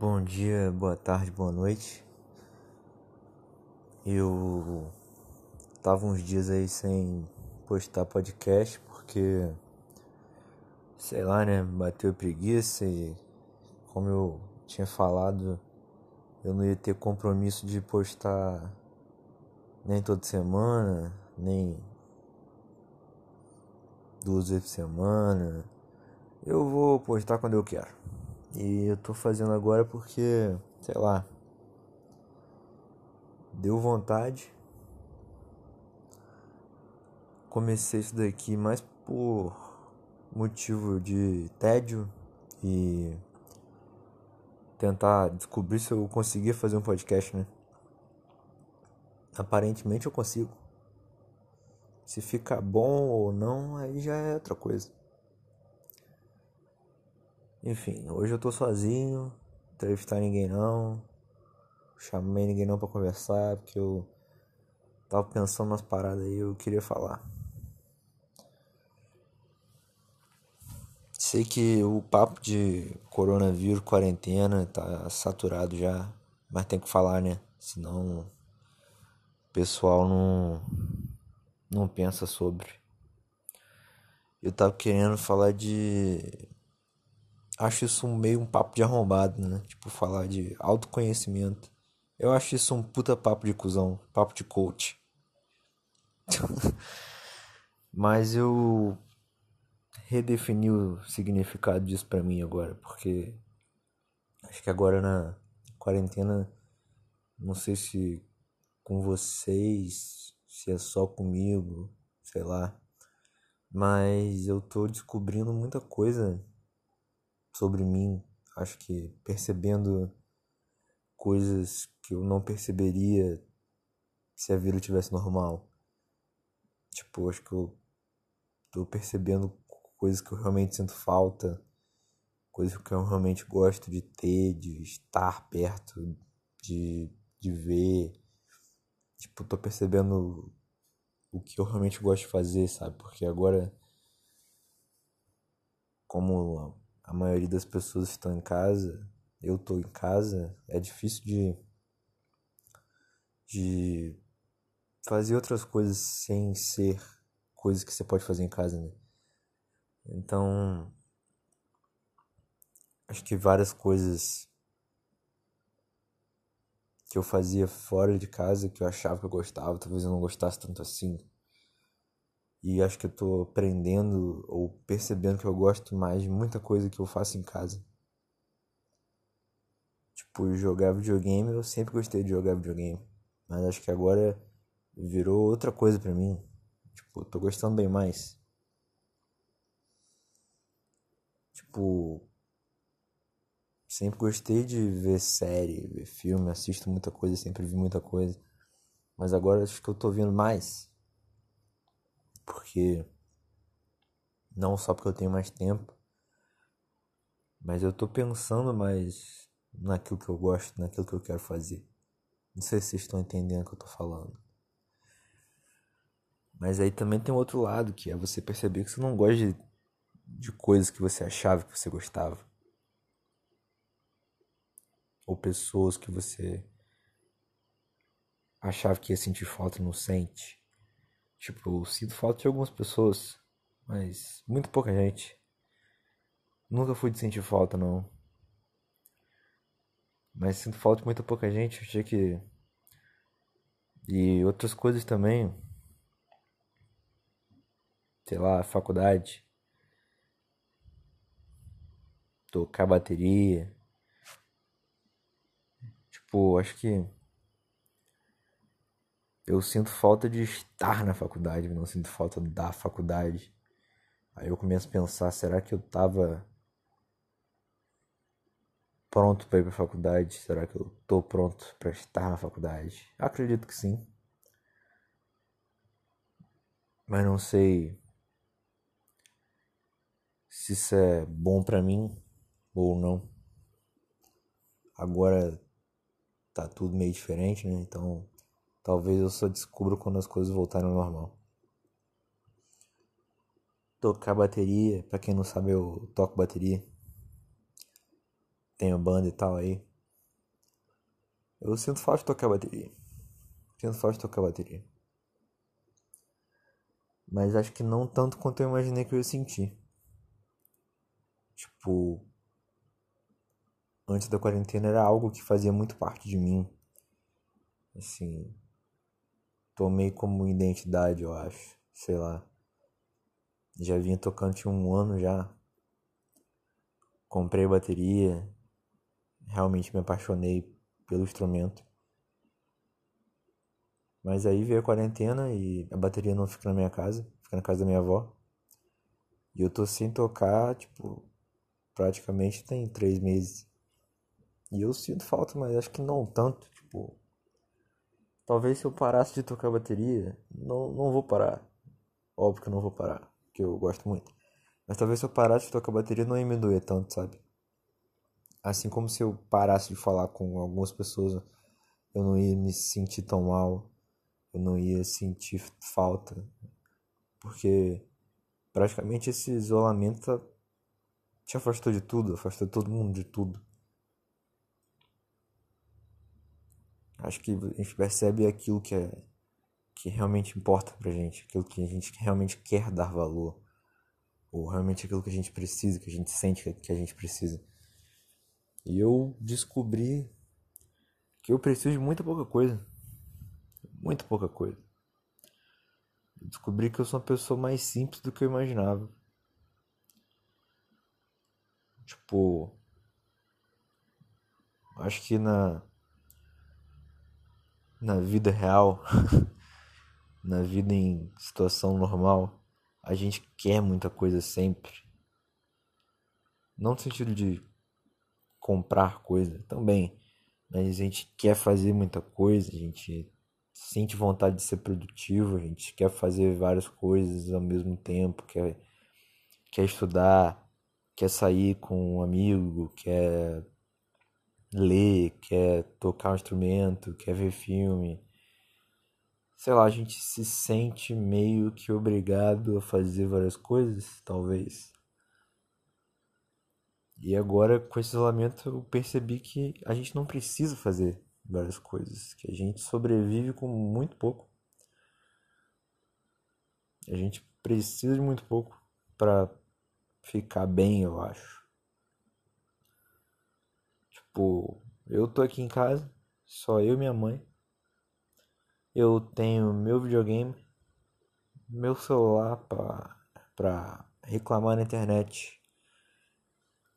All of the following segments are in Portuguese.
Bom dia, boa tarde, boa noite. Eu tava uns dias aí sem postar podcast porque sei lá, né, bateu preguiça e como eu tinha falado, eu não ia ter compromisso de postar nem toda semana, nem duas vezes por semana. Eu vou postar quando eu quero. E eu tô fazendo agora porque, sei lá, deu vontade. Comecei isso daqui mais por motivo de tédio e tentar descobrir se eu conseguia fazer um podcast, né? Aparentemente eu consigo. Se fica bom ou não, aí já é outra coisa. Enfim, hoje eu tô sozinho, não entrevistar ninguém não. Chamei ninguém não pra conversar, porque eu tava pensando nas paradas aí, eu queria falar. Sei que o papo de coronavírus, quarentena, tá saturado já, mas tem que falar, né? Senão o pessoal não, não pensa sobre. Eu tava querendo falar de acho isso meio um papo de arrombado, né? Tipo, falar de autoconhecimento. Eu acho isso um puta papo de cuzão, papo de coach. Mas eu redefini o significado disso para mim agora, porque acho que agora na quarentena, não sei se com vocês, se é só comigo, sei lá, mas eu tô descobrindo muita coisa sobre mim, acho que percebendo coisas que eu não perceberia se a vida tivesse normal. Tipo, acho que eu tô percebendo coisas que eu realmente sinto falta, coisas que eu realmente gosto de ter, de estar perto, de, de ver. Tipo, tô percebendo o que eu realmente gosto de fazer, sabe? Porque agora, como a maioria das pessoas estão em casa, eu estou em casa, é difícil de, de fazer outras coisas sem ser coisas que você pode fazer em casa, né? Então, acho que várias coisas que eu fazia fora de casa que eu achava que eu gostava, talvez eu não gostasse tanto assim, e acho que eu tô aprendendo ou percebendo que eu gosto mais de muita coisa que eu faço em casa. Tipo, jogar videogame, eu sempre gostei de jogar videogame. Mas acho que agora virou outra coisa pra mim. Tipo, tô gostando bem mais. Tipo, sempre gostei de ver série, ver filme, assisto muita coisa, sempre vi muita coisa. Mas agora acho que eu tô vendo mais porque não só porque eu tenho mais tempo, mas eu tô pensando mais naquilo que eu gosto, naquilo que eu quero fazer. Não sei se vocês estão entendendo o que eu tô falando. Mas aí também tem outro lado, que é você perceber que você não gosta de, de coisas que você achava que você gostava. Ou pessoas que você achava que ia sentir falta e não sente. Tipo, eu sinto falta de algumas pessoas, mas muito pouca gente. Nunca fui de sentir falta, não. Mas sinto falta de muita pouca gente. Achei que. E outras coisas também. Sei lá, faculdade. Tocar bateria. Tipo, acho que eu sinto falta de estar na faculdade, não sinto falta da faculdade. Aí eu começo a pensar, será que eu tava pronto para ir para a faculdade? Será que eu tô pronto para estar na faculdade? Acredito que sim. Mas não sei se isso é bom para mim ou não. Agora tá tudo meio diferente, né? Então Talvez eu só descubra quando as coisas voltarem ao normal. Tocar bateria, para quem não sabe, eu toco bateria. Tenho banda e tal aí. Eu sinto falta de tocar bateria. Sinto falta de tocar bateria. Mas acho que não tanto quanto eu imaginei que eu ia sentir. Tipo, antes da quarentena era algo que fazia muito parte de mim. Assim, tomei como identidade, eu acho. Sei lá. Já vinha tocando tinha um ano já. Comprei bateria. Realmente me apaixonei pelo instrumento. Mas aí veio a quarentena e a bateria não fica na minha casa, fica na casa da minha avó. E eu tô sem tocar, tipo, praticamente tem três meses. E eu sinto falta, mas acho que não tanto, tipo. Talvez se eu parasse de tocar bateria, não, não vou parar. Óbvio que eu não vou parar, que eu gosto muito. Mas talvez se eu parasse de tocar bateria não ia me doer tanto, sabe? Assim como se eu parasse de falar com algumas pessoas, eu não ia me sentir tão mal eu não ia sentir falta, porque praticamente esse isolamento te afastou de tudo, afastou todo mundo de tudo. Acho que a gente percebe aquilo que é que realmente importa pra gente, aquilo que a gente realmente quer dar valor, ou realmente aquilo que a gente precisa, que a gente sente que a gente precisa. E eu descobri que eu preciso de muita pouca coisa muito pouca coisa. Descobri que eu sou uma pessoa mais simples do que eu imaginava. Tipo, acho que na na vida real, na vida em situação normal, a gente quer muita coisa sempre. Não no sentido de comprar coisa, também, mas a gente quer fazer muita coisa, a gente sente vontade de ser produtivo, a gente quer fazer várias coisas ao mesmo tempo, quer, quer estudar, quer sair com um amigo, quer ler, quer tocar um instrumento, quer ver filme. Sei lá, a gente se sente meio que obrigado a fazer várias coisas, talvez. E agora, com esse isolamento, eu percebi que a gente não precisa fazer várias coisas, que a gente sobrevive com muito pouco. A gente precisa de muito pouco para ficar bem, eu acho. Tipo, eu tô aqui em casa, só eu e minha mãe. Eu tenho meu videogame, meu celular pra, pra reclamar na internet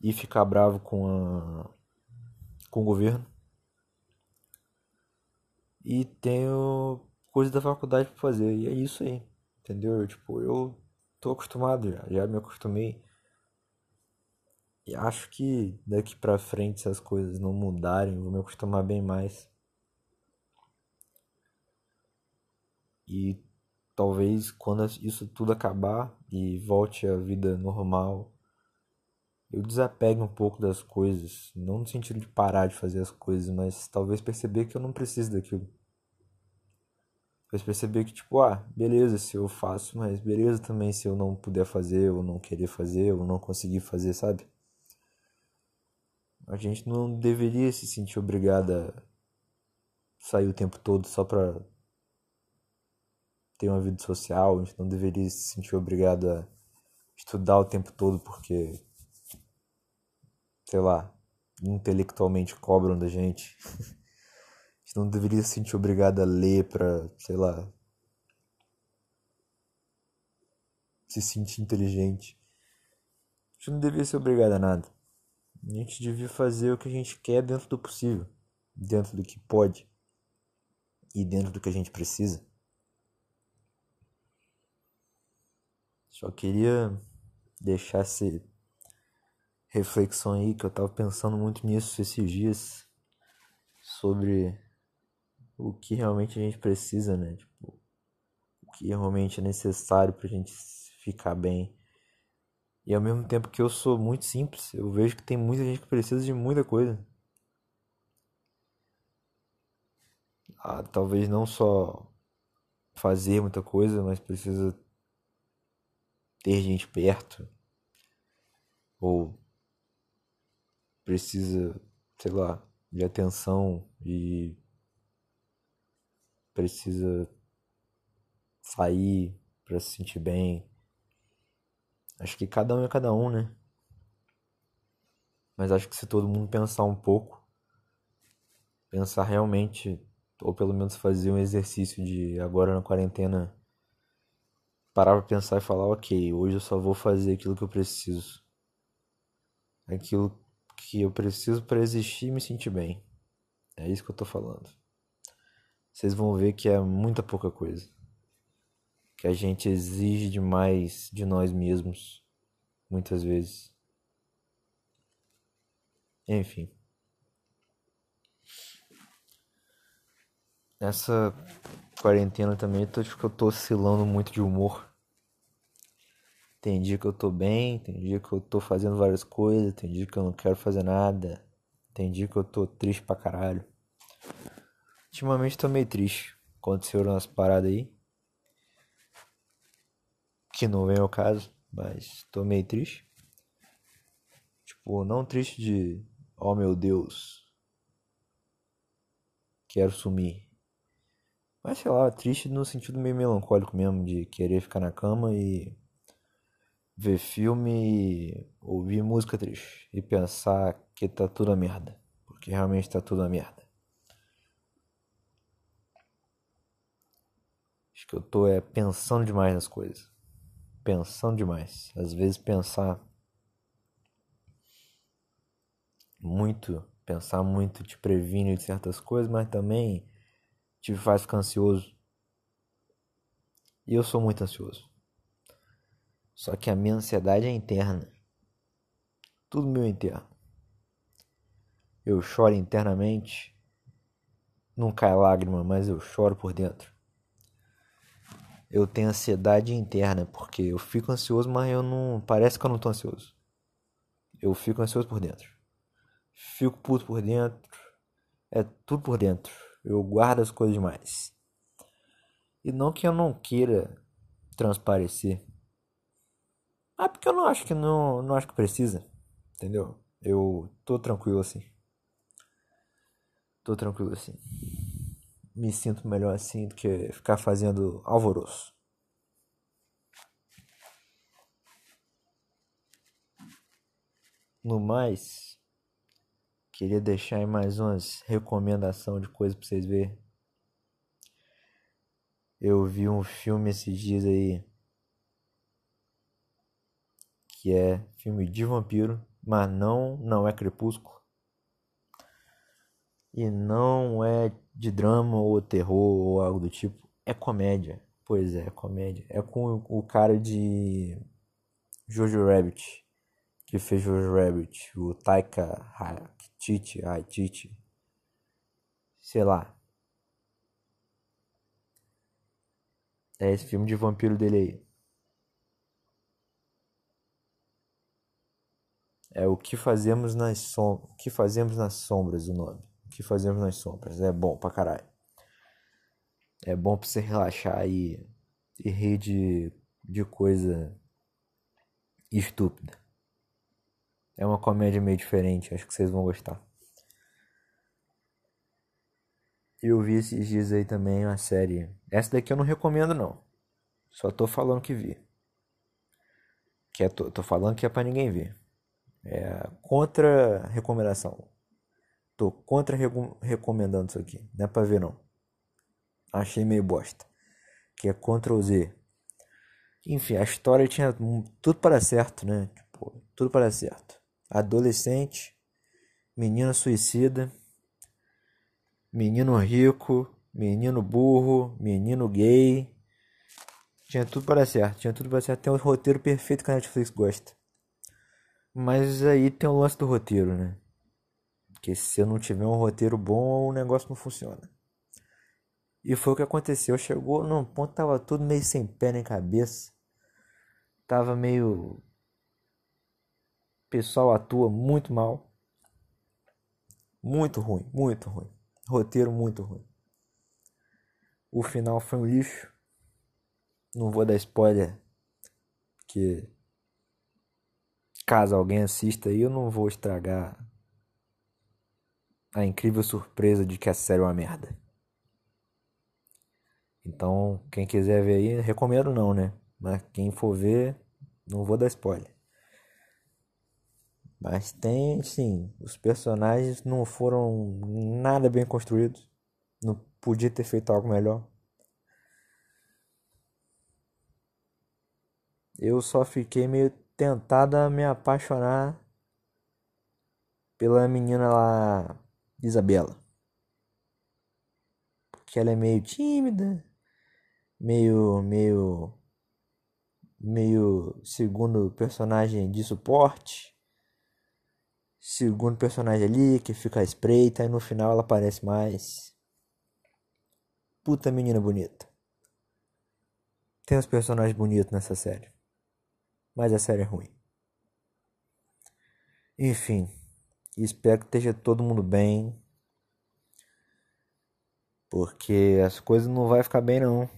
e ficar bravo com a com o governo e tenho coisa da faculdade para fazer. E é isso aí, entendeu? Tipo, eu tô acostumado já, já me acostumei. E acho que daqui pra frente, se as coisas não mudarem, vou me acostumar bem mais. E talvez quando isso tudo acabar e volte à vida normal, eu desapegue um pouco das coisas, não no sentido de parar de fazer as coisas, mas talvez perceber que eu não preciso daquilo. Talvez perceber que tipo, ah, beleza se eu faço, mas beleza também se eu não puder fazer, ou não querer fazer, ou não conseguir fazer, sabe? A gente não deveria se sentir obrigado a sair o tempo todo só pra ter uma vida social, a gente não deveria se sentir obrigado a estudar o tempo todo porque sei lá, intelectualmente cobram da gente. a gente não deveria se sentir obrigado a ler pra, sei lá, se sentir inteligente. A gente não deveria ser obrigado a nada. A gente devia fazer o que a gente quer dentro do possível, dentro do que pode e dentro do que a gente precisa. Só queria deixar esse reflexão aí que eu tava pensando muito nisso esses dias sobre o que realmente a gente precisa, né? Tipo, o que realmente é necessário pra gente ficar bem. E ao mesmo tempo que eu sou muito simples, eu vejo que tem muita gente que precisa de muita coisa. Ah, talvez não só fazer muita coisa, mas precisa ter gente perto ou precisa, sei lá, de atenção e precisa sair para se sentir bem. Acho que cada um é cada um, né? Mas acho que se todo mundo pensar um pouco, pensar realmente, ou pelo menos fazer um exercício de agora na quarentena, parar pra pensar e falar, ok, hoje eu só vou fazer aquilo que eu preciso. Aquilo que eu preciso para existir e me sentir bem. É isso que eu tô falando. Vocês vão ver que é muita pouca coisa. Que a gente exige demais de nós mesmos, muitas vezes. Enfim. Nessa quarentena também eu acho que eu tô oscilando muito de humor. Tem dia que eu tô bem, tem dia que eu tô fazendo várias coisas, tem dia que eu não quero fazer nada, tem dia que eu tô triste pra caralho. Ultimamente tô meio triste. Aconteceu umas paradas aí. Que não vem ao caso, mas tô meio triste. Tipo, não triste de oh meu Deus. Quero sumir. Mas sei lá, triste no sentido meio melancólico mesmo, de querer ficar na cama e ver filme ouvir música triste e pensar que tá tudo a merda, porque realmente tá tudo a merda. Acho que eu tô é pensando demais nas coisas. Pensando demais. Às vezes pensar muito, pensar muito te previne de certas coisas, mas também te faz ficar ansioso. E eu sou muito ansioso. Só que a minha ansiedade é interna. Tudo meu interno. Eu choro internamente. Não cai lágrima, mas eu choro por dentro. Eu tenho ansiedade interna, porque eu fico ansioso, mas eu não. Parece que eu não tô ansioso. Eu fico ansioso por dentro. Fico puto por dentro. É tudo por dentro. Eu guardo as coisas demais. E não que eu não queira transparecer. Ah, porque eu não acho que não, não acho que precisa. Entendeu? Eu tô tranquilo assim. Tô tranquilo assim. Me sinto melhor assim do que ficar fazendo alvoroço. No mais, queria deixar aí mais umas recomendação de coisas pra vocês verem. Eu vi um filme esses dias aí que é filme de vampiro, mas não, não é Crepúsculo. E não é de drama ou terror ou algo do tipo. É comédia. Pois é, comédia. É com o cara de Jojo Rabbit. Que fez Jojo Rabbit. O Taika. Haititi. Sei lá. É esse filme de vampiro dele aí. É o que fazemos nas som o que fazemos nas sombras o nome. Que fazemos nas sombras. É bom pra caralho. É bom pra você relaxar e, e rir de, de coisa estúpida. É uma comédia meio diferente, acho que vocês vão gostar. Eu vi esses dias aí também uma série. Essa daqui eu não recomendo não. Só tô falando que vi. Que é, tô, tô falando que é pra ninguém ver. É, contra recomendação. Tô contra recomendando isso aqui. Não é pra ver não. Achei meio bosta. Que é Ctrl Z. Enfim, a história tinha tudo para certo, né? Tipo, tudo para certo. Adolescente, menino suicida, menino rico, menino burro, menino gay. Tinha tudo para certo, tinha tudo para certo. Tem o roteiro perfeito que a Netflix gosta. Mas aí tem o lance do roteiro, né? Porque se eu não tiver um roteiro bom, o negócio não funciona. E foi o que aconteceu. Chegou num ponto tava tudo meio sem pé nem cabeça. Tava meio. O pessoal atua muito mal. Muito ruim, muito ruim. Roteiro muito ruim. O final foi um lixo. Não vou dar spoiler. Que caso alguém assista aí, eu não vou estragar a incrível surpresa de que a série é uma merda. Então, quem quiser ver aí, recomendo não, né? Mas quem for ver, não vou dar spoiler. Mas tem, sim, os personagens não foram nada bem construídos. Não podia ter feito algo melhor. Eu só fiquei meio tentado a me apaixonar pela menina lá, Isabela. Porque ela é meio tímida, meio meio meio segundo personagem de suporte. Segundo personagem ali que fica à espreita e no final ela aparece mais. Puta menina bonita. Tem uns personagens bonitos nessa série. Mas a série é ruim. Enfim, espero que esteja todo mundo bem. Porque as coisas não vai ficar bem não.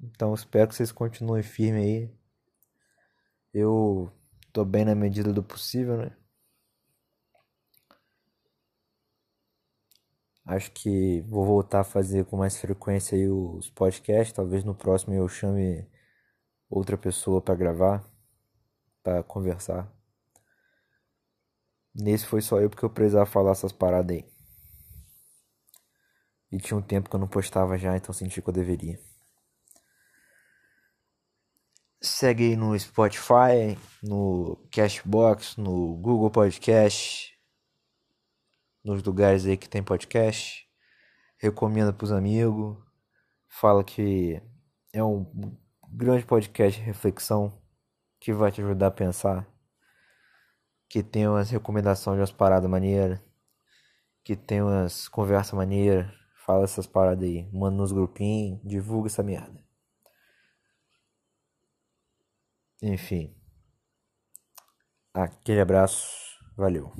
Então espero que vocês continuem firme aí. Eu tô bem na medida do possível, né? Acho que vou voltar a fazer com mais frequência aí os podcasts. Talvez no próximo eu chame outra pessoa para gravar, para conversar. Nesse foi só eu porque eu precisava falar essas paradas aí. E tinha um tempo que eu não postava já, então senti que eu deveria. Segue aí no Spotify, no Cashbox, no Google Podcast, nos lugares aí que tem podcast. Recomenda pros amigos. Fala que é um grande podcast de reflexão que vai te ajudar a pensar. Que tem umas recomendações de umas paradas maneiras. Que tem umas conversas maneiras. Fala essas paradas aí. Manda nos grupinhos. Divulga essa merda. Enfim. Aquele abraço. Valeu.